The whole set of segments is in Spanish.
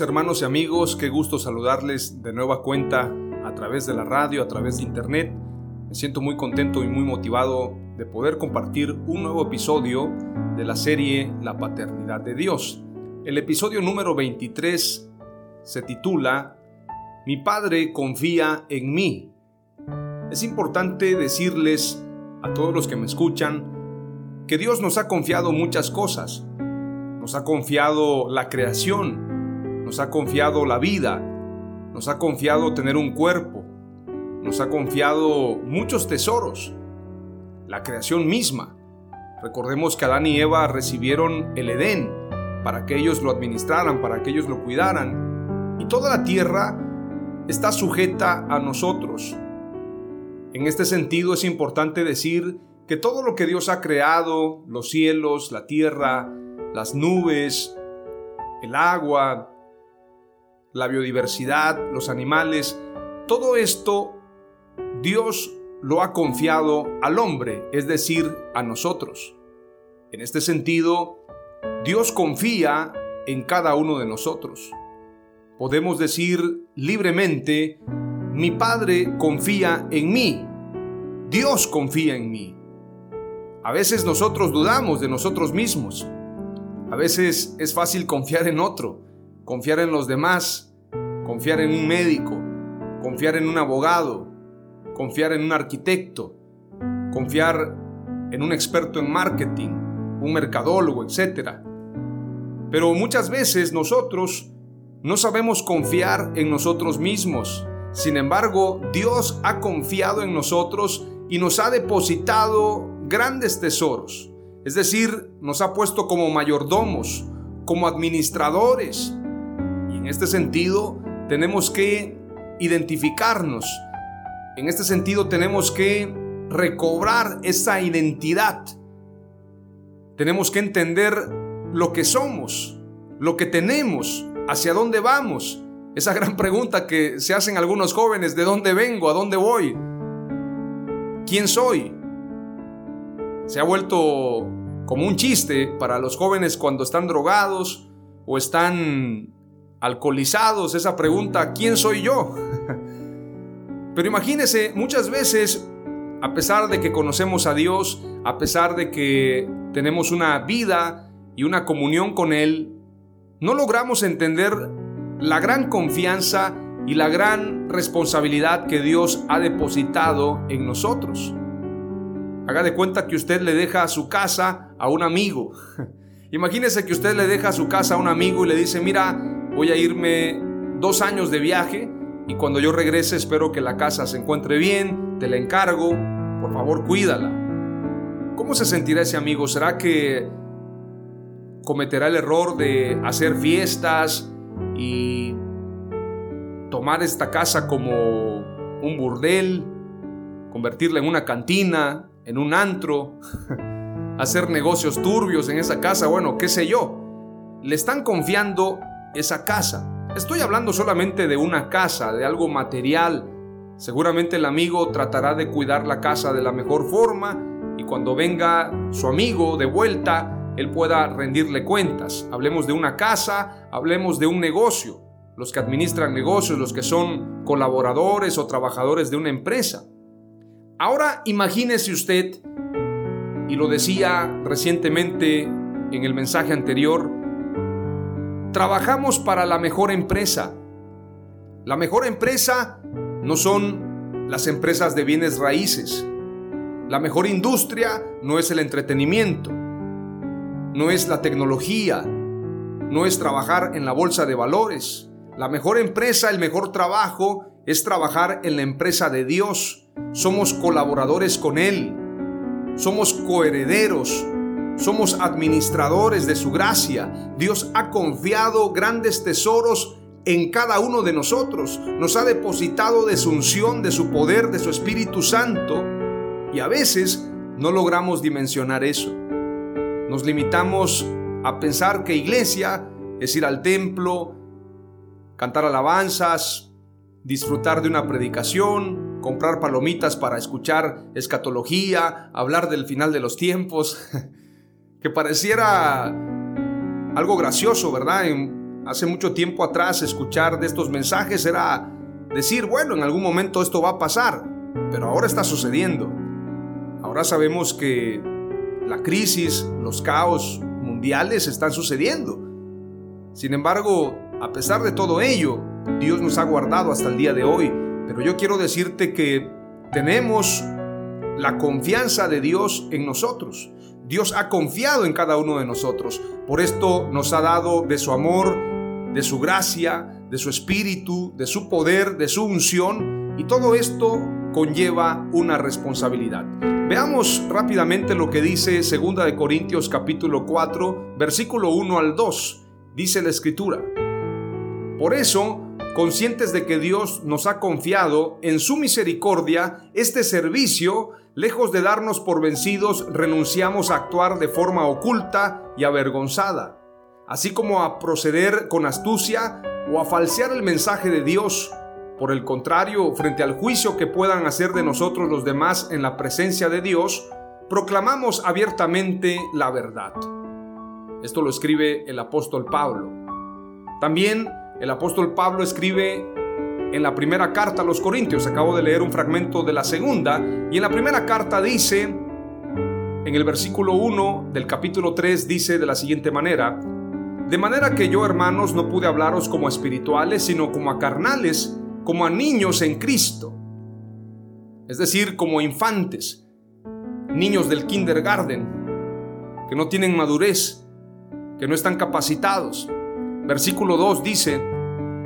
Hermanos y amigos, qué gusto saludarles de nueva cuenta a través de la radio, a través de internet. Me siento muy contento y muy motivado de poder compartir un nuevo episodio de la serie La Paternidad de Dios. El episodio número 23 se titula Mi Padre confía en mí. Es importante decirles a todos los que me escuchan que Dios nos ha confiado muchas cosas. Nos ha confiado la creación, nos ha confiado la vida, nos ha confiado tener un cuerpo, nos ha confiado muchos tesoros, la creación misma. Recordemos que Adán y Eva recibieron el Edén para que ellos lo administraran, para que ellos lo cuidaran. Y toda la tierra está sujeta a nosotros. En este sentido es importante decir que todo lo que Dios ha creado, los cielos, la tierra, las nubes, el agua, la biodiversidad, los animales, todo esto Dios lo ha confiado al hombre, es decir, a nosotros. En este sentido, Dios confía en cada uno de nosotros. Podemos decir libremente, mi Padre confía en mí, Dios confía en mí. A veces nosotros dudamos de nosotros mismos. A veces es fácil confiar en otro, confiar en los demás, confiar en un médico, confiar en un abogado, confiar en un arquitecto, confiar en un experto en marketing, un mercadólogo, etc. Pero muchas veces nosotros no sabemos confiar en nosotros mismos. Sin embargo, Dios ha confiado en nosotros y nos ha depositado grandes tesoros. Es decir, nos ha puesto como mayordomos, como administradores. Y en este sentido, tenemos que identificarnos. En este sentido tenemos que recobrar esa identidad. Tenemos que entender lo que somos, lo que tenemos, hacia dónde vamos. Esa gran pregunta que se hacen algunos jóvenes, ¿de dónde vengo? ¿A dónde voy? ¿Quién soy? Se ha vuelto como un chiste para los jóvenes cuando están drogados o están alcoholizados esa pregunta, ¿quién soy yo? Pero imagínese, muchas veces, a pesar de que conocemos a Dios, a pesar de que tenemos una vida y una comunión con Él, no logramos entender la gran confianza y la gran responsabilidad que Dios ha depositado en nosotros. Haga de cuenta que usted le deja su casa a un amigo. Imagínese que usted le deja su casa a un amigo y le dice, mira, voy a irme dos años de viaje y cuando yo regrese espero que la casa se encuentre bien, te la encargo, por favor cuídala. ¿Cómo se sentirá ese amigo? ¿Será que cometerá el error de hacer fiestas y tomar esta casa como un burdel, convertirla en una cantina, en un antro, hacer negocios turbios en esa casa, bueno, qué sé yo. Le están confiando esa casa. Estoy hablando solamente de una casa, de algo material. Seguramente el amigo tratará de cuidar la casa de la mejor forma y cuando venga su amigo de vuelta, él pueda rendirle cuentas. Hablemos de una casa, hablemos de un negocio. los que administran negocios, los que son colaboradores o trabajadores de una empresa. Ahora imagínese usted, y lo decía recientemente en el mensaje anterior, trabajamos para la mejor empresa. La mejor empresa no son las empresas de bienes raíces. La mejor industria no es el entretenimiento, no es la tecnología, no es trabajar en la bolsa de valores. La mejor empresa, el mejor trabajo es trabajar en la empresa de Dios. Somos colaboradores con Él. Somos coherederos. Somos administradores de su gracia. Dios ha confiado grandes tesoros en cada uno de nosotros. Nos ha depositado de su unción, de su poder, de su Espíritu Santo. Y a veces no logramos dimensionar eso. Nos limitamos a pensar que iglesia es ir al templo, cantar alabanzas, disfrutar de una predicación, comprar palomitas para escuchar escatología, hablar del final de los tiempos, que pareciera algo gracioso, ¿verdad? hace mucho tiempo atrás escuchar de estos mensajes era decir, bueno, en algún momento esto va a pasar, pero ahora está sucediendo. Ahora sabemos que la crisis, los caos mundiales están sucediendo. Sin embargo, a pesar de todo ello, Dios nos ha guardado hasta el día de hoy. Pero yo quiero decirte que tenemos la confianza de Dios en nosotros. Dios ha confiado en cada uno de nosotros. Por esto nos ha dado de su amor, de su gracia, de su espíritu, de su poder, de su unción. Y todo esto conlleva una responsabilidad. Veamos rápidamente lo que dice 2 de Corintios capítulo 4, versículo 1 al 2. Dice la escritura: Por eso, conscientes de que Dios nos ha confiado en su misericordia este servicio, lejos de darnos por vencidos, renunciamos a actuar de forma oculta y avergonzada, así como a proceder con astucia o a falsear el mensaje de Dios por el contrario, frente al juicio que puedan hacer de nosotros los demás en la presencia de Dios, proclamamos abiertamente la verdad. Esto lo escribe el apóstol Pablo. También el apóstol Pablo escribe en la primera carta a los Corintios, acabo de leer un fragmento de la segunda, y en la primera carta dice, en el versículo 1 del capítulo 3 dice de la siguiente manera, de manera que yo hermanos no pude hablaros como espirituales, sino como a carnales, como a niños en Cristo, es decir, como infantes, niños del kindergarten, que no tienen madurez, que no están capacitados. Versículo 2 dice,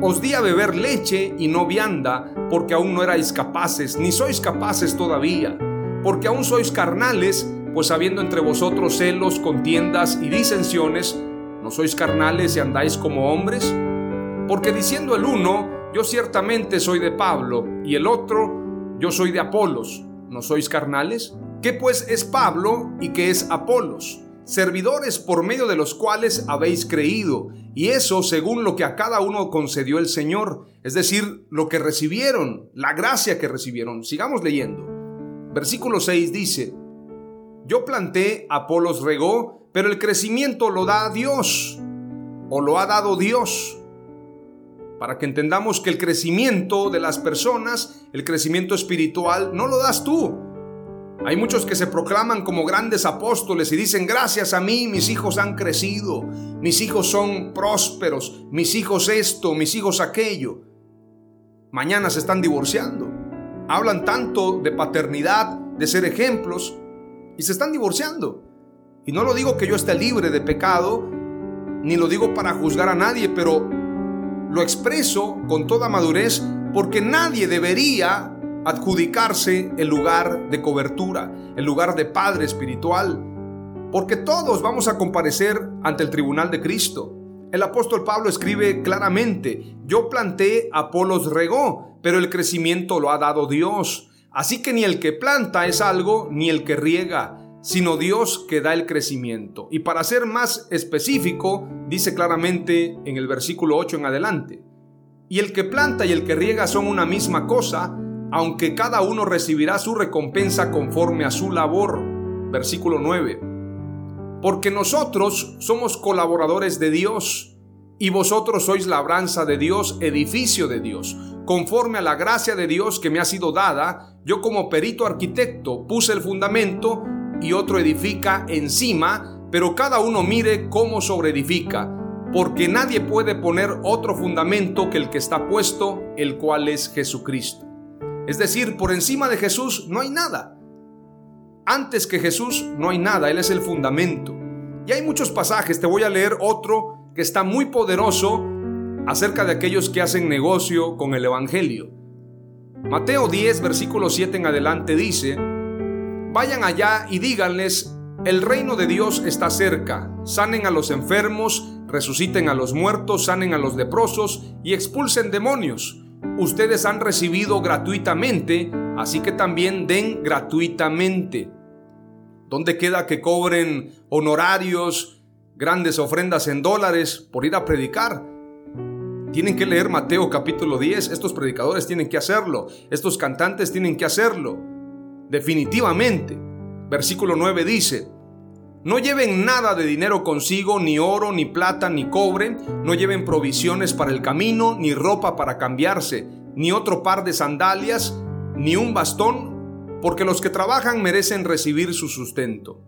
os di a beber leche y no vianda, porque aún no erais capaces, ni sois capaces todavía, porque aún sois carnales, pues habiendo entre vosotros celos, contiendas y disensiones, ¿no sois carnales y andáis como hombres? Porque diciendo el uno, yo ciertamente soy de Pablo y el otro, yo soy de Apolos. ¿No sois carnales? ¿Qué pues es Pablo y qué es Apolos? Servidores por medio de los cuales habéis creído, y eso según lo que a cada uno concedió el Señor, es decir, lo que recibieron, la gracia que recibieron. Sigamos leyendo. Versículo 6 dice, yo planté, Apolos regó, pero el crecimiento lo da Dios, o lo ha dado Dios para que entendamos que el crecimiento de las personas, el crecimiento espiritual, no lo das tú. Hay muchos que se proclaman como grandes apóstoles y dicen, gracias a mí mis hijos han crecido, mis hijos son prósperos, mis hijos esto, mis hijos aquello. Mañana se están divorciando. Hablan tanto de paternidad, de ser ejemplos, y se están divorciando. Y no lo digo que yo esté libre de pecado, ni lo digo para juzgar a nadie, pero lo expreso con toda madurez porque nadie debería adjudicarse el lugar de cobertura, el lugar de padre espiritual, porque todos vamos a comparecer ante el tribunal de Cristo. El apóstol Pablo escribe claramente, yo planté, Apolos regó, pero el crecimiento lo ha dado Dios. Así que ni el que planta es algo, ni el que riega, sino Dios que da el crecimiento. Y para ser más específico, dice claramente en el versículo 8 en adelante, y el que planta y el que riega son una misma cosa, aunque cada uno recibirá su recompensa conforme a su labor. Versículo 9. Porque nosotros somos colaboradores de Dios, y vosotros sois labranza de Dios, edificio de Dios. Conforme a la gracia de Dios que me ha sido dada, yo como perito arquitecto puse el fundamento y otro edifica encima, pero cada uno mire cómo sobreedifica, porque nadie puede poner otro fundamento que el que está puesto, el cual es Jesucristo. Es decir, por encima de Jesús no hay nada. Antes que Jesús no hay nada, Él es el fundamento. Y hay muchos pasajes, te voy a leer otro que está muy poderoso acerca de aquellos que hacen negocio con el Evangelio. Mateo 10, versículo 7 en adelante dice, Vayan allá y díganles, el reino de Dios está cerca, sanen a los enfermos, resuciten a los muertos, sanen a los leprosos y expulsen demonios. Ustedes han recibido gratuitamente, así que también den gratuitamente. ¿Dónde queda que cobren honorarios, grandes ofrendas en dólares por ir a predicar. Tienen que leer Mateo capítulo 10, estos predicadores tienen que hacerlo, estos cantantes tienen que hacerlo. Definitivamente. Versículo 9 dice, no lleven nada de dinero consigo, ni oro, ni plata, ni cobre, no lleven provisiones para el camino, ni ropa para cambiarse, ni otro par de sandalias, ni un bastón, porque los que trabajan merecen recibir su sustento.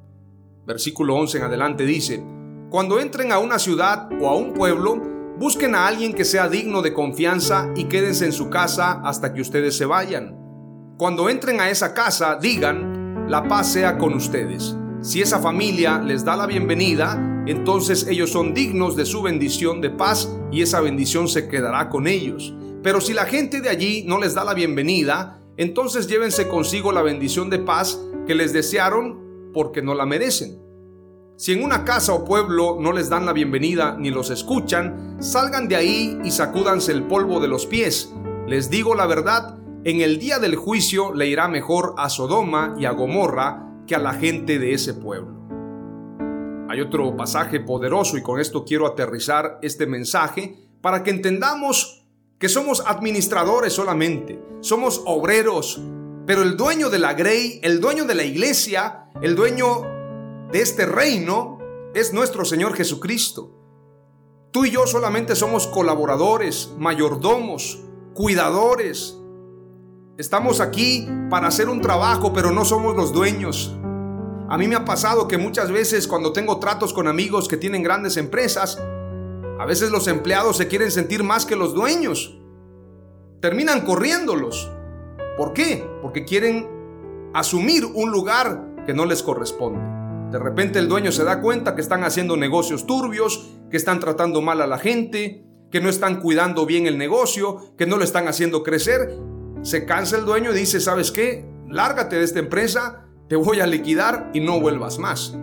Versículo 11 en adelante dice, cuando entren a una ciudad o a un pueblo, busquen a alguien que sea digno de confianza y quédense en su casa hasta que ustedes se vayan. Cuando entren a esa casa, digan, la paz sea con ustedes. Si esa familia les da la bienvenida, entonces ellos son dignos de su bendición de paz y esa bendición se quedará con ellos. Pero si la gente de allí no les da la bienvenida, entonces llévense consigo la bendición de paz que les desearon porque no la merecen. Si en una casa o pueblo no les dan la bienvenida ni los escuchan, salgan de ahí y sacúdanse el polvo de los pies. Les digo la verdad, en el día del juicio le irá mejor a Sodoma y a Gomorra a la gente de ese pueblo. Hay otro pasaje poderoso y con esto quiero aterrizar este mensaje para que entendamos que somos administradores solamente, somos obreros, pero el dueño de la Grey, el dueño de la iglesia, el dueño de este reino es nuestro Señor Jesucristo. Tú y yo solamente somos colaboradores, mayordomos, cuidadores. Estamos aquí para hacer un trabajo, pero no somos los dueños. A mí me ha pasado que muchas veces cuando tengo tratos con amigos que tienen grandes empresas, a veces los empleados se quieren sentir más que los dueños. Terminan corriéndolos. ¿Por qué? Porque quieren asumir un lugar que no les corresponde. De repente el dueño se da cuenta que están haciendo negocios turbios, que están tratando mal a la gente, que no están cuidando bien el negocio, que no lo están haciendo crecer. Se cansa el dueño y dice, ¿sabes qué? Lárgate de esta empresa, te voy a liquidar y no vuelvas más.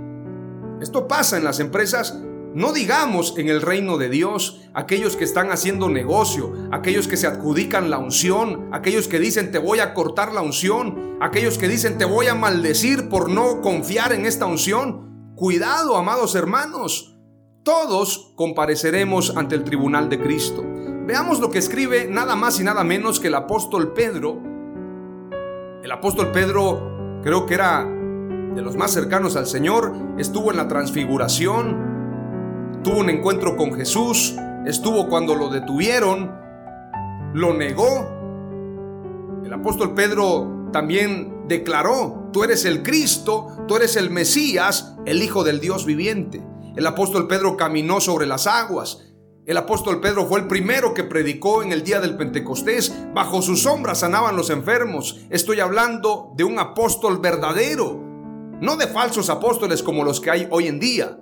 Esto pasa en las empresas no digamos en el reino de Dios aquellos que están haciendo negocio, aquellos que se adjudican la unción, aquellos que dicen te voy a cortar la unción, aquellos que dicen te voy a maldecir por no confiar en esta unción. Cuidado, amados hermanos, todos compareceremos ante el tribunal de Cristo. Veamos lo que escribe nada más y nada menos que el apóstol Pedro. El apóstol Pedro creo que era de los más cercanos al Señor, estuvo en la transfiguración, tuvo un encuentro con Jesús, estuvo cuando lo detuvieron, lo negó. El apóstol Pedro también declaró, tú eres el Cristo, tú eres el Mesías, el Hijo del Dios viviente. El apóstol Pedro caminó sobre las aguas. El apóstol Pedro fue el primero que predicó en el día del Pentecostés. Bajo su sombra sanaban los enfermos. Estoy hablando de un apóstol verdadero, no de falsos apóstoles como los que hay hoy en día.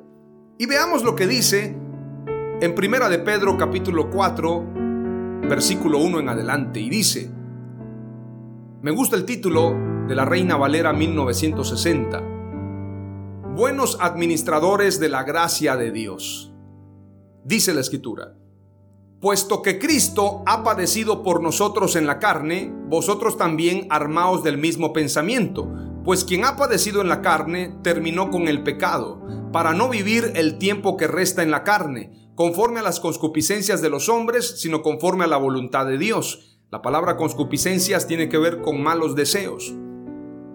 Y veamos lo que dice en Primera de Pedro capítulo 4, versículo 1 en adelante. Y dice, me gusta el título de la Reina Valera 1960. Buenos administradores de la gracia de Dios. Dice la escritura, puesto que Cristo ha padecido por nosotros en la carne, vosotros también armaos del mismo pensamiento pues quien ha padecido en la carne terminó con el pecado, para no vivir el tiempo que resta en la carne, conforme a las concupiscencias de los hombres, sino conforme a la voluntad de Dios. La palabra concupiscencias tiene que ver con malos deseos.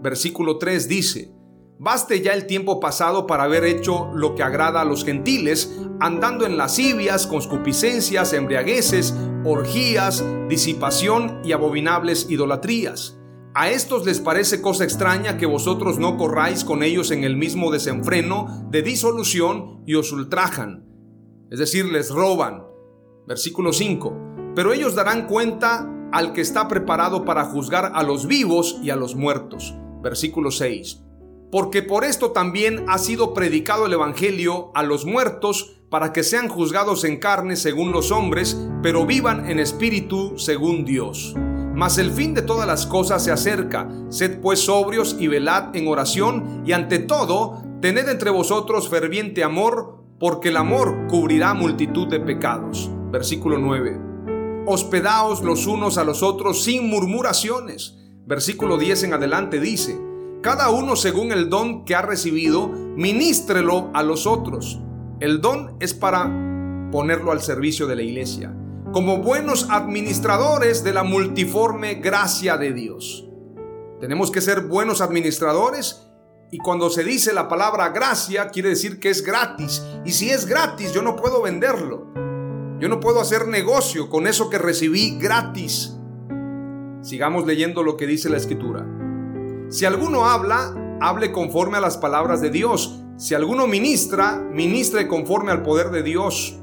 Versículo 3 dice, Baste ya el tiempo pasado para haber hecho lo que agrada a los gentiles, andando en lascivias, conscupiscencias, embriagueces, orgías, disipación y abominables idolatrías. A estos les parece cosa extraña que vosotros no corráis con ellos en el mismo desenfreno de disolución y os ultrajan. Es decir, les roban. Versículo 5. Pero ellos darán cuenta al que está preparado para juzgar a los vivos y a los muertos. Versículo 6 porque por esto también ha sido predicado el Evangelio a los muertos, para que sean juzgados en carne según los hombres, pero vivan en espíritu según Dios. Mas el fin de todas las cosas se acerca. Sed pues sobrios y velad en oración, y ante todo, tened entre vosotros ferviente amor, porque el amor cubrirá multitud de pecados. Versículo 9. Hospedaos los unos a los otros sin murmuraciones. Versículo 10 en adelante dice, cada uno según el don que ha recibido, ministrelo a los otros. El don es para ponerlo al servicio de la iglesia, como buenos administradores de la multiforme gracia de Dios. Tenemos que ser buenos administradores y cuando se dice la palabra gracia quiere decir que es gratis. Y si es gratis yo no puedo venderlo. Yo no puedo hacer negocio con eso que recibí gratis. Sigamos leyendo lo que dice la escritura. Si alguno habla, hable conforme a las palabras de Dios. Si alguno ministra, ministre conforme al poder de Dios.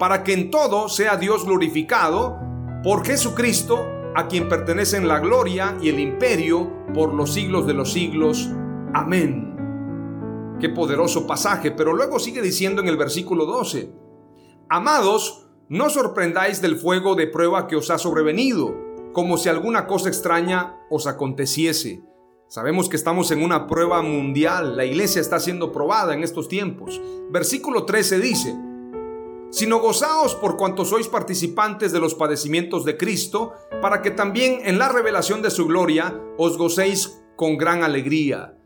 Para que en todo sea Dios glorificado por Jesucristo, a quien pertenecen la gloria y el imperio por los siglos de los siglos. Amén. Qué poderoso pasaje, pero luego sigue diciendo en el versículo 12, Amados, no sorprendáis del fuego de prueba que os ha sobrevenido como si alguna cosa extraña os aconteciese. Sabemos que estamos en una prueba mundial, la iglesia está siendo probada en estos tiempos. Versículo 13 dice, sino gozaos por cuanto sois participantes de los padecimientos de Cristo, para que también en la revelación de su gloria os gocéis con gran alegría.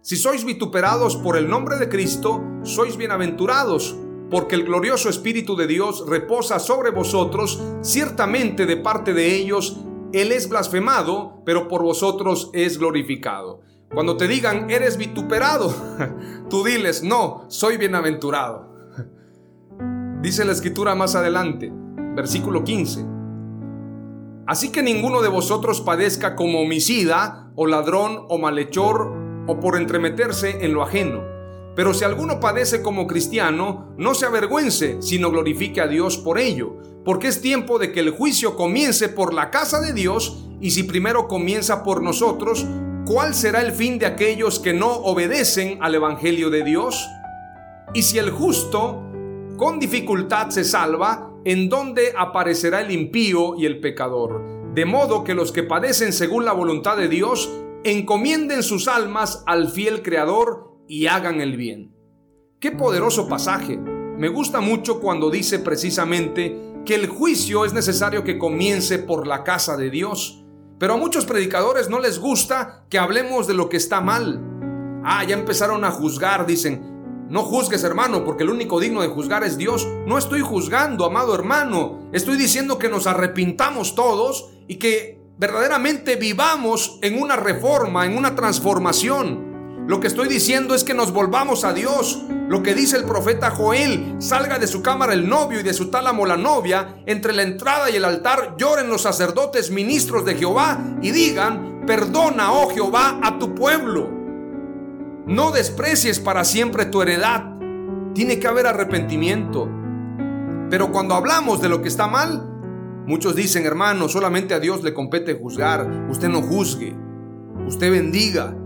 Si sois vituperados por el nombre de Cristo, sois bienaventurados, porque el glorioso Espíritu de Dios reposa sobre vosotros, ciertamente de parte de ellos él es blasfemado, pero por vosotros es glorificado. Cuando te digan, eres vituperado, tú diles, no, soy bienaventurado. Dice la escritura más adelante, versículo 15. Así que ninguno de vosotros padezca como homicida, o ladrón, o malhechor, o por entremeterse en lo ajeno. Pero si alguno padece como cristiano, no se avergüence, sino glorifique a Dios por ello porque es tiempo de que el juicio comience por la casa de Dios, y si primero comienza por nosotros, ¿cuál será el fin de aquellos que no obedecen al Evangelio de Dios? Y si el justo con dificultad se salva, ¿en dónde aparecerá el impío y el pecador? De modo que los que padecen según la voluntad de Dios, encomienden sus almas al fiel Creador y hagan el bien. Qué poderoso pasaje. Me gusta mucho cuando dice precisamente que el juicio es necesario que comience por la casa de Dios. Pero a muchos predicadores no les gusta que hablemos de lo que está mal. Ah, ya empezaron a juzgar, dicen. No juzgues hermano, porque el único digno de juzgar es Dios. No estoy juzgando, amado hermano. Estoy diciendo que nos arrepintamos todos y que verdaderamente vivamos en una reforma, en una transformación. Lo que estoy diciendo es que nos volvamos a Dios. Lo que dice el profeta Joel, salga de su cámara el novio y de su tálamo la novia, entre la entrada y el altar lloren los sacerdotes ministros de Jehová y digan, perdona, oh Jehová, a tu pueblo. No desprecies para siempre tu heredad. Tiene que haber arrepentimiento. Pero cuando hablamos de lo que está mal, muchos dicen, hermano, solamente a Dios le compete juzgar. Usted no juzgue. Usted bendiga.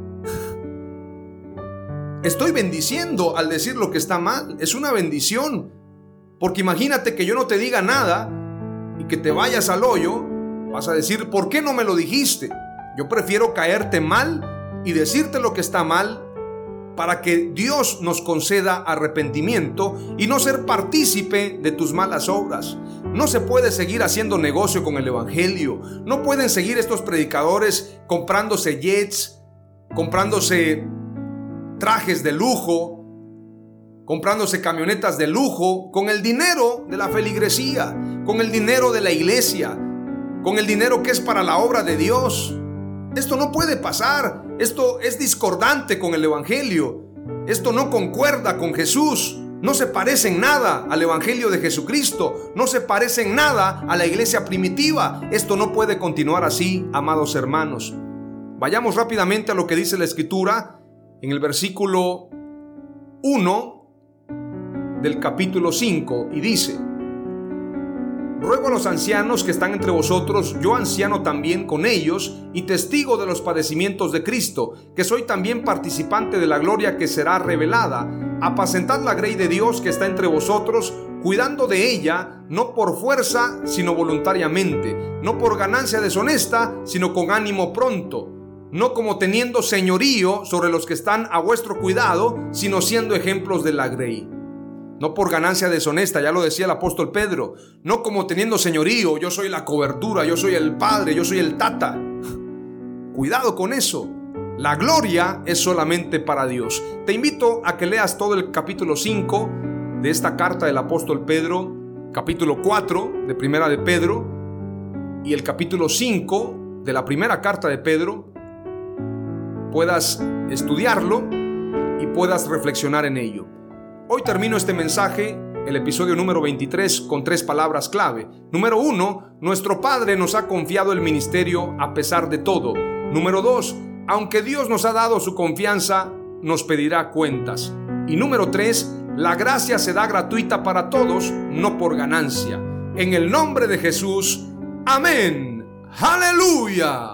Estoy bendiciendo al decir lo que está mal. Es una bendición. Porque imagínate que yo no te diga nada y que te vayas al hoyo. Vas a decir, ¿por qué no me lo dijiste? Yo prefiero caerte mal y decirte lo que está mal para que Dios nos conceda arrepentimiento y no ser partícipe de tus malas obras. No se puede seguir haciendo negocio con el Evangelio. No pueden seguir estos predicadores comprándose jets, comprándose trajes de lujo, comprándose camionetas de lujo, con el dinero de la feligresía, con el dinero de la iglesia, con el dinero que es para la obra de Dios. Esto no puede pasar. Esto es discordante con el Evangelio. Esto no concuerda con Jesús. No se parece en nada al Evangelio de Jesucristo. No se parece en nada a la iglesia primitiva. Esto no puede continuar así, amados hermanos. Vayamos rápidamente a lo que dice la Escritura en el versículo 1 del capítulo 5 y dice, Ruego a los ancianos que están entre vosotros, yo anciano también con ellos y testigo de los padecimientos de Cristo, que soy también participante de la gloria que será revelada. Apacentad la grey de Dios que está entre vosotros, cuidando de ella, no por fuerza, sino voluntariamente, no por ganancia deshonesta, sino con ánimo pronto, no como teniendo señorío sobre los que están a vuestro cuidado, sino siendo ejemplos de la grey no por ganancia deshonesta, ya lo decía el apóstol Pedro, no como teniendo señorío, yo soy la cobertura, yo soy el padre, yo soy el tata. Cuidado con eso. La gloria es solamente para Dios. Te invito a que leas todo el capítulo 5 de esta carta del apóstol Pedro, capítulo 4 de Primera de Pedro y el capítulo 5 de la primera carta de Pedro, puedas estudiarlo y puedas reflexionar en ello. Hoy termino este mensaje, el episodio número 23, con tres palabras clave. Número uno, nuestro Padre nos ha confiado el ministerio a pesar de todo. Número dos, aunque Dios nos ha dado su confianza, nos pedirá cuentas. Y número tres, la gracia se da gratuita para todos, no por ganancia. En el nombre de Jesús, amén. Aleluya.